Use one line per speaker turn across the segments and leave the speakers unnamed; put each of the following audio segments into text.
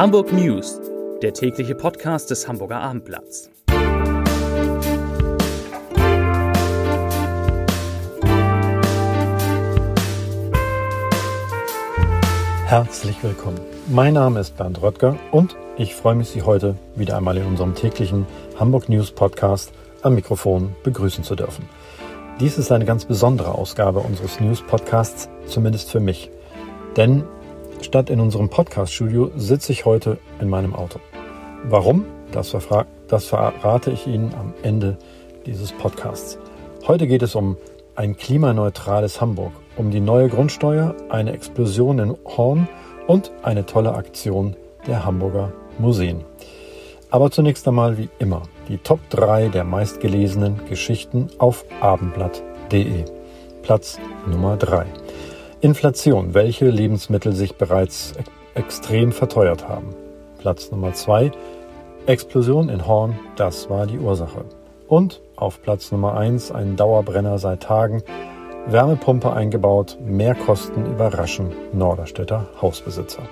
Hamburg News, der tägliche Podcast des Hamburger Abendblatts.
Herzlich willkommen. Mein Name ist Bernd Röttger und ich freue mich, Sie heute wieder einmal in unserem täglichen Hamburg News Podcast am Mikrofon begrüßen zu dürfen. Dies ist eine ganz besondere Ausgabe unseres News Podcasts, zumindest für mich. Denn Statt in unserem Podcast-Studio sitze ich heute in meinem Auto. Warum? Das, das verrate ich Ihnen am Ende dieses Podcasts. Heute geht es um ein klimaneutrales Hamburg, um die neue Grundsteuer, eine Explosion in Horn und eine tolle Aktion der Hamburger Museen. Aber zunächst einmal wie immer die Top 3 der meistgelesenen Geschichten auf abendblatt.de. Platz Nummer 3. Inflation, welche Lebensmittel sich bereits extrem verteuert haben. Platz Nummer zwei. Explosion in Horn, das war die Ursache. Und auf Platz Nummer eins ein Dauerbrenner seit Tagen. Wärmepumpe eingebaut, Mehrkosten überraschen Norderstädter Hausbesitzer.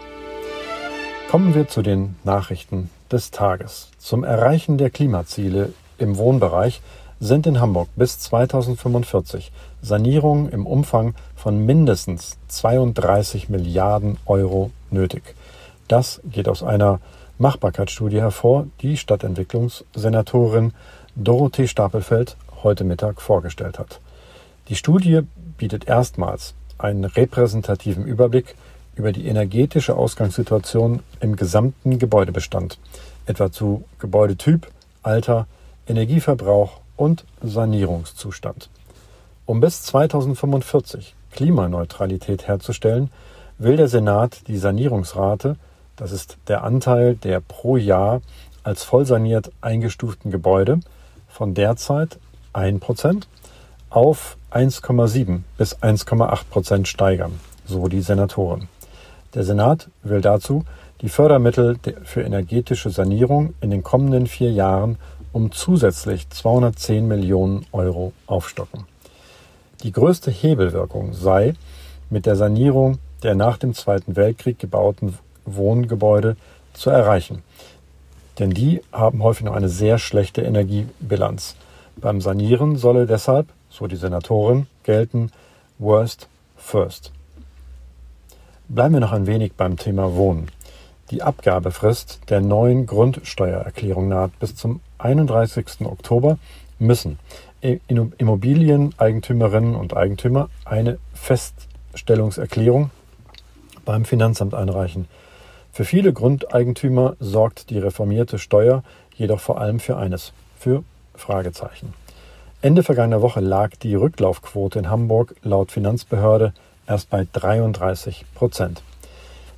Kommen wir zu den Nachrichten des Tages. Zum Erreichen der Klimaziele im Wohnbereich sind in Hamburg bis 2045 Sanierungen im Umfang von mindestens 32 Milliarden Euro nötig. Das geht aus einer Machbarkeitsstudie hervor, die Stadtentwicklungssenatorin Dorothee Stapelfeld heute Mittag vorgestellt hat. Die Studie bietet erstmals einen repräsentativen Überblick über die energetische Ausgangssituation im gesamten Gebäudebestand, etwa zu Gebäudetyp, Alter, Energieverbrauch und Sanierungszustand. Um bis 2045 Klimaneutralität herzustellen, will der Senat die Sanierungsrate, das ist der Anteil der pro Jahr als vollsaniert eingestuften Gebäude, von derzeit 1% auf 1,7 bis 1,8% steigern, so die Senatoren. Der Senat will dazu die Fördermittel für energetische Sanierung in den kommenden vier Jahren um zusätzlich 210 Millionen Euro aufstocken. Die größte Hebelwirkung sei mit der Sanierung der nach dem Zweiten Weltkrieg gebauten Wohngebäude zu erreichen. Denn die haben häufig noch eine sehr schlechte Energiebilanz. Beim Sanieren solle deshalb, so die Senatorin, gelten Worst First. Bleiben wir noch ein wenig beim Thema Wohnen. Die Abgabefrist der neuen Grundsteuererklärung naht. Bis zum 31. Oktober müssen Immobilieneigentümerinnen und Eigentümer eine Feststellungserklärung beim Finanzamt einreichen. Für viele Grundeigentümer sorgt die reformierte Steuer jedoch vor allem für eines, für Fragezeichen. Ende vergangener Woche lag die Rücklaufquote in Hamburg laut Finanzbehörde erst bei 33 Prozent.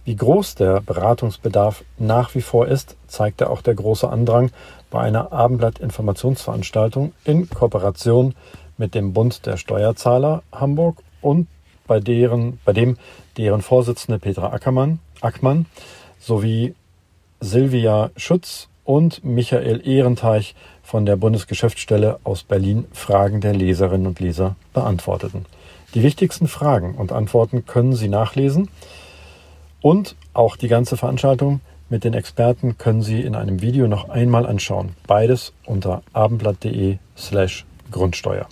Wie groß der Beratungsbedarf nach wie vor ist, zeigte auch der große Andrang bei einer Abendblatt-Informationsveranstaltung in Kooperation mit dem Bund der Steuerzahler Hamburg und bei, deren, bei dem deren Vorsitzende Petra Ackermann, Ackmann sowie Silvia Schütz und Michael Ehrenteich von der Bundesgeschäftsstelle aus Berlin Fragen der Leserinnen und Leser beantworteten. Die wichtigsten Fragen und Antworten können Sie nachlesen und auch die ganze Veranstaltung mit den Experten können Sie in einem Video noch einmal anschauen. Beides unter abendblatt.de slash Grundsteuer.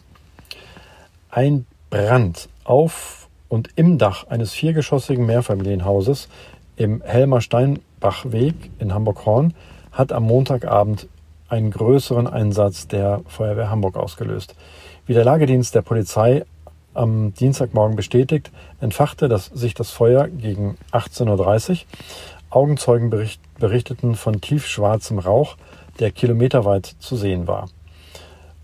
Ein Brand auf und im Dach eines viergeschossigen Mehrfamilienhauses im Helmer Steinbachweg in Hamburg-Horn hat am Montagabend einen größeren Einsatz der Feuerwehr Hamburg ausgelöst. Wie der Lagedienst der Polizei am Dienstagmorgen bestätigt, entfachte das, sich das Feuer gegen 18.30 Uhr. Augenzeugen bericht, berichteten von tiefschwarzem Rauch, der kilometerweit zu sehen war.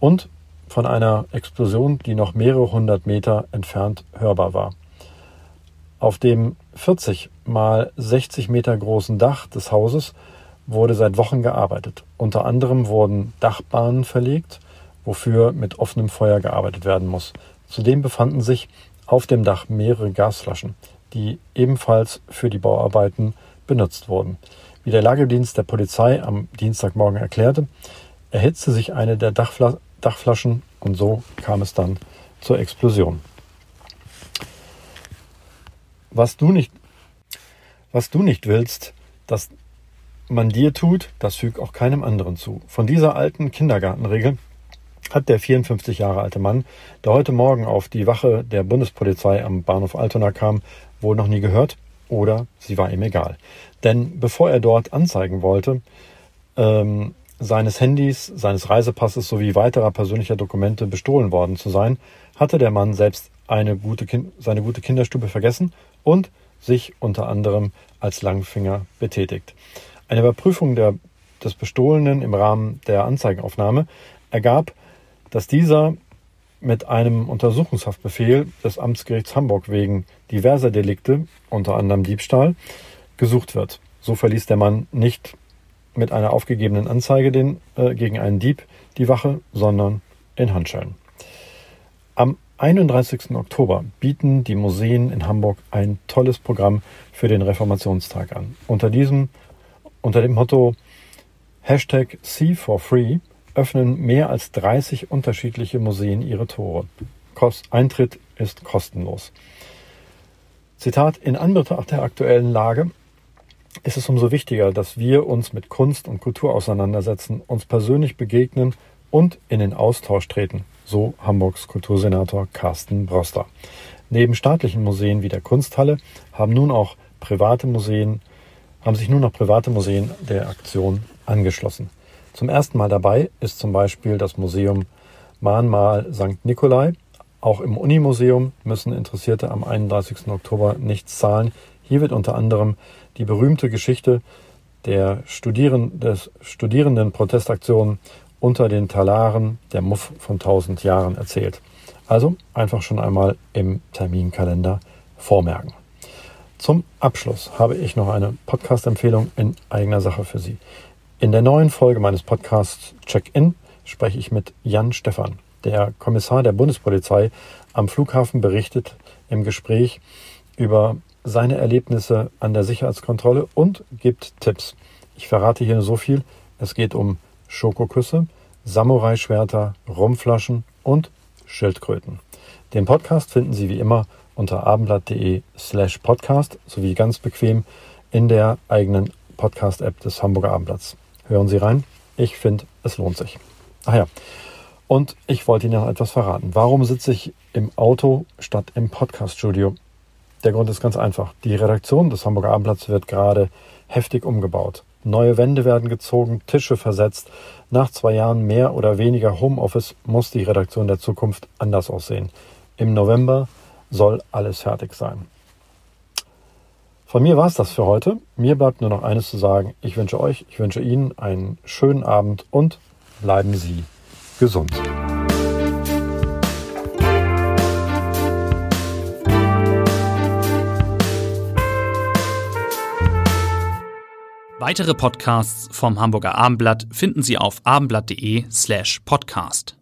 Und von einer Explosion, die noch mehrere hundert Meter entfernt hörbar war. Auf dem 40 mal 60 Meter großen Dach des Hauses wurde seit Wochen gearbeitet. Unter anderem wurden Dachbahnen verlegt, wofür mit offenem Feuer gearbeitet werden muss. Zudem befanden sich auf dem Dach mehrere Gasflaschen, die ebenfalls für die Bauarbeiten benutzt wurden. Wie der Lagedienst der Polizei am Dienstagmorgen erklärte, erhitzte sich eine der Dachfla Dachflaschen und so kam es dann zur Explosion. Was du nicht, was du nicht willst, dass man dir tut, das fügt auch keinem anderen zu. Von dieser alten Kindergartenregel hat der 54 Jahre alte Mann, der heute Morgen auf die Wache der Bundespolizei am Bahnhof Altona kam, wohl noch nie gehört oder sie war ihm egal. Denn bevor er dort anzeigen wollte, ähm, seines Handys, seines Reisepasses sowie weiterer persönlicher Dokumente bestohlen worden zu sein, hatte der Mann selbst eine gute kind seine gute Kinderstube vergessen und sich unter anderem als Langfinger betätigt. Eine Überprüfung der, des Bestohlenen im Rahmen der Anzeigenaufnahme ergab, dass dieser mit einem Untersuchungshaftbefehl des Amtsgerichts Hamburg wegen diverser Delikte, unter anderem Diebstahl, gesucht wird. So verließ der Mann nicht mit einer aufgegebenen Anzeige den, äh, gegen einen Dieb die Wache, sondern in Handschellen. Am 31. Oktober bieten die Museen in Hamburg ein tolles Programm für den Reformationstag an. Unter diesem, unter dem Motto Hashtag See for Free öffnen mehr als 30 unterschiedliche Museen ihre Tore. Kost Eintritt ist kostenlos. Zitat, in Anbetracht der aktuellen Lage ist es umso wichtiger, dass wir uns mit Kunst und Kultur auseinandersetzen, uns persönlich begegnen und in den Austausch treten, so Hamburgs Kultursenator Carsten Broster. Neben staatlichen Museen wie der Kunsthalle haben nun auch private Museen, haben sich nun auch private Museen der Aktion angeschlossen. Zum ersten Mal dabei ist zum Beispiel das Museum Mahnmal St. Nikolai. Auch im Unimuseum müssen Interessierte am 31. Oktober nichts zahlen. Hier wird unter anderem die berühmte Geschichte der Studieren, des Studierendenprotestaktion unter den Talaren der Muff von tausend Jahren erzählt. Also einfach schon einmal im Terminkalender vormerken. Zum Abschluss habe ich noch eine Podcast-Empfehlung in eigener Sache für Sie. In der neuen Folge meines Podcasts Check-In spreche ich mit Jan Stephan. Der Kommissar der Bundespolizei am Flughafen berichtet im Gespräch über seine Erlebnisse an der Sicherheitskontrolle und gibt Tipps. Ich verrate hier so viel. Es geht um Schokoküsse, Samurai-Schwerter, Rumflaschen und Schildkröten. Den Podcast finden Sie wie immer unter abendblatt.de slash podcast sowie ganz bequem in der eigenen Podcast-App des Hamburger Abendblatts. Hören Sie rein. Ich finde, es lohnt sich. Ach ja. Und ich wollte Ihnen noch etwas verraten. Warum sitze ich im Auto statt im Podcaststudio? Der Grund ist ganz einfach. Die Redaktion des Hamburger Abendblatts wird gerade heftig umgebaut. Neue Wände werden gezogen, Tische versetzt. Nach zwei Jahren mehr oder weniger Homeoffice muss die Redaktion der Zukunft anders aussehen. Im November soll alles fertig sein. Von mir war es das für heute. Mir bleibt nur noch eines zu sagen. Ich wünsche euch, ich wünsche Ihnen einen schönen Abend und bleiben Sie gesund.
Weitere Podcasts vom Hamburger Abendblatt finden Sie auf abendblatt.de slash podcast.